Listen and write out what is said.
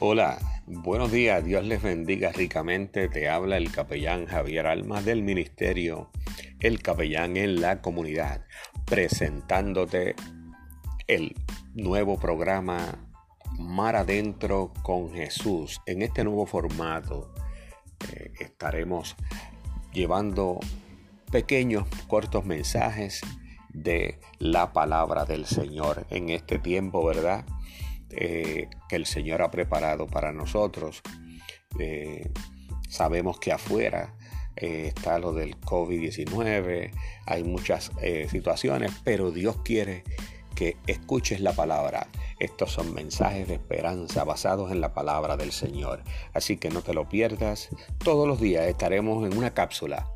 Hola, buenos días, Dios les bendiga ricamente. Te habla el capellán Javier Almas del Ministerio, el capellán en la comunidad, presentándote el nuevo programa Mar Adentro con Jesús. En este nuevo formato eh, estaremos llevando pequeños, cortos mensajes de la palabra del Señor en este tiempo, ¿verdad? Eh, que el Señor ha preparado para nosotros. Eh, sabemos que afuera eh, está lo del COVID-19, hay muchas situaciones, pero Dios quiere que escuches la palabra. Estos son mensajes de esperanza basados en la palabra del Señor. Así que no te lo pierdas. Todos los días estaremos en una cápsula